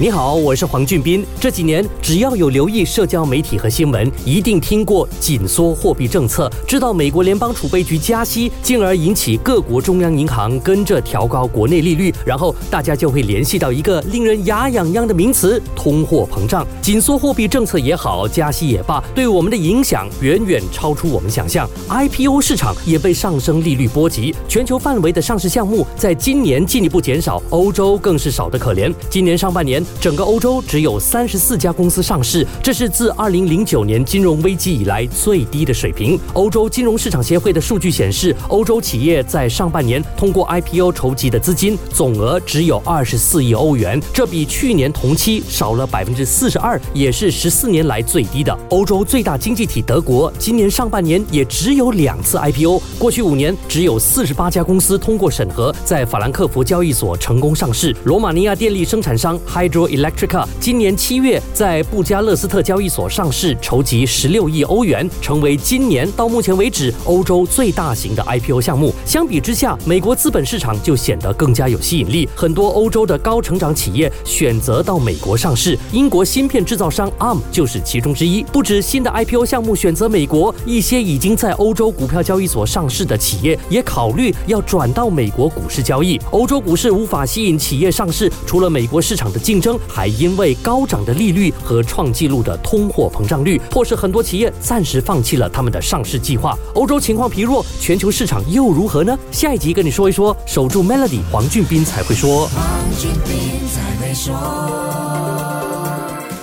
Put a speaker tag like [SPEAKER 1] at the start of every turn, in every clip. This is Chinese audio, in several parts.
[SPEAKER 1] 你好，我是黄俊斌。这几年，只要有留意社交媒体和新闻，一定听过紧缩货币政策，知道美国联邦储备局加息，进而引起各国中央银行跟着调高国内利率，然后大家就会联系到一个令人牙痒痒的名词——通货膨胀。紧缩货币政策也好，加息也罢，对我们的影响远远超出我们想象。IPO 市场也被上升利率波及，全球范围的上市项目在今年进一步减少，欧洲更是少得可怜。今年上半年。整个欧洲只有三十四家公司上市，这是自二零零九年金融危机以来最低的水平。欧洲金融市场协会的数据显示，欧洲企业在上半年通过 IPO 筹集的资金总额只有二十四亿欧元，这比去年同期少了百分之四十二，也是十四年来最低的。欧洲最大经济体德国今年上半年也只有两次 IPO，过去五年只有四十八家公司通过审核，在法兰克福交易所成功上市。罗马尼亚电力生产商 Hydro Electrica 今年七月在布加勒斯特交易所上市，筹集十六亿欧元，成为今年到目前为止欧洲最大型的 IPO 项目。相比之下，美国资本市场就显得更加有吸引力。很多欧洲的高成长企业选择到美国上市，英国芯片制造商 ARM 就是其中之一。不止新的 IPO 项目选择美国，一些已经在欧洲股票交易所上市的企业也考虑要转到美国股市交易。欧洲股市无法吸引企业上市，除了美国市场的竞争。还因为高涨的利率和创纪录的通货膨胀率，迫使很多企业暂时放弃了他们的上市计划。欧洲情况疲弱，全球市场又如何呢？下一集跟你说一说。守住 Melody，黄俊斌才会说。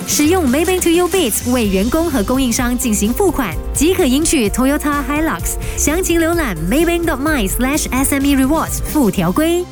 [SPEAKER 2] 使用 Maybank To You Bits 为员工和供应商进行付款，即可赢取 Toyota Hilux。详情浏览 Maybank dot my slash SME Rewards 附条规。